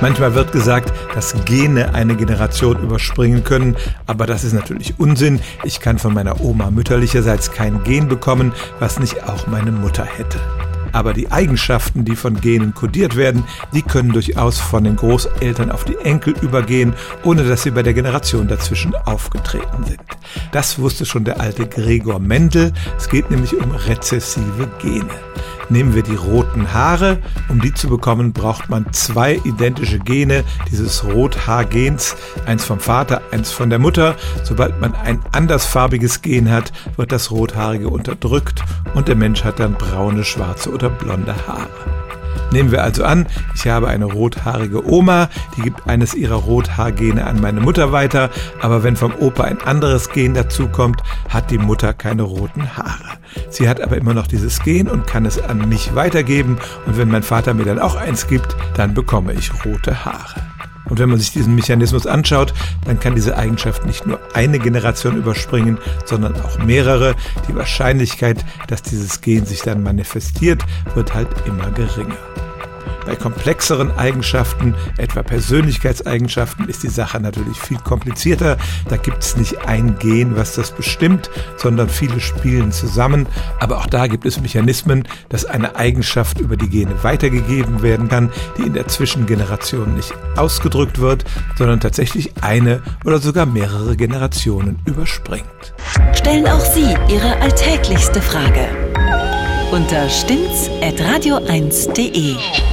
Manchmal wird gesagt, dass Gene eine Generation überspringen können, aber das ist natürlich Unsinn. Ich kann von meiner Oma mütterlicherseits kein Gen bekommen, was nicht auch meine Mutter hätte. Aber die Eigenschaften, die von Genen kodiert werden, die können durchaus von den Großeltern auf die Enkel übergehen, ohne dass sie bei der Generation dazwischen aufgetreten sind. Das wusste schon der alte Gregor Mendel. Es geht nämlich um rezessive Gene. Nehmen wir die roten Haare. Um die zu bekommen, braucht man zwei identische Gene dieses Rothaargens. Eins vom Vater, eins von der Mutter. Sobald man ein andersfarbiges Gen hat, wird das Rothaarige unterdrückt und der Mensch hat dann braune, schwarze oder blonde Haare. Nehmen wir also an, ich habe eine rothaarige Oma, die gibt eines ihrer Rothaargene an meine Mutter weiter, aber wenn vom Opa ein anderes Gen dazukommt, hat die Mutter keine roten Haare. Sie hat aber immer noch dieses Gen und kann es an mich weitergeben und wenn mein Vater mir dann auch eins gibt, dann bekomme ich rote Haare. Und wenn man sich diesen Mechanismus anschaut, dann kann diese Eigenschaft nicht nur eine Generation überspringen, sondern auch mehrere. Die Wahrscheinlichkeit, dass dieses Gen sich dann manifestiert, wird halt immer geringer. Bei komplexeren Eigenschaften, etwa Persönlichkeitseigenschaften, ist die Sache natürlich viel komplizierter. Da gibt es nicht ein Gen, was das bestimmt, sondern viele spielen zusammen. Aber auch da gibt es Mechanismen, dass eine Eigenschaft über die Gene weitergegeben werden kann, die in der Zwischengeneration nicht ausgedrückt wird, sondern tatsächlich eine oder sogar mehrere Generationen überspringt. Stellen auch Sie Ihre alltäglichste Frage unter stimmt's at radio1.de.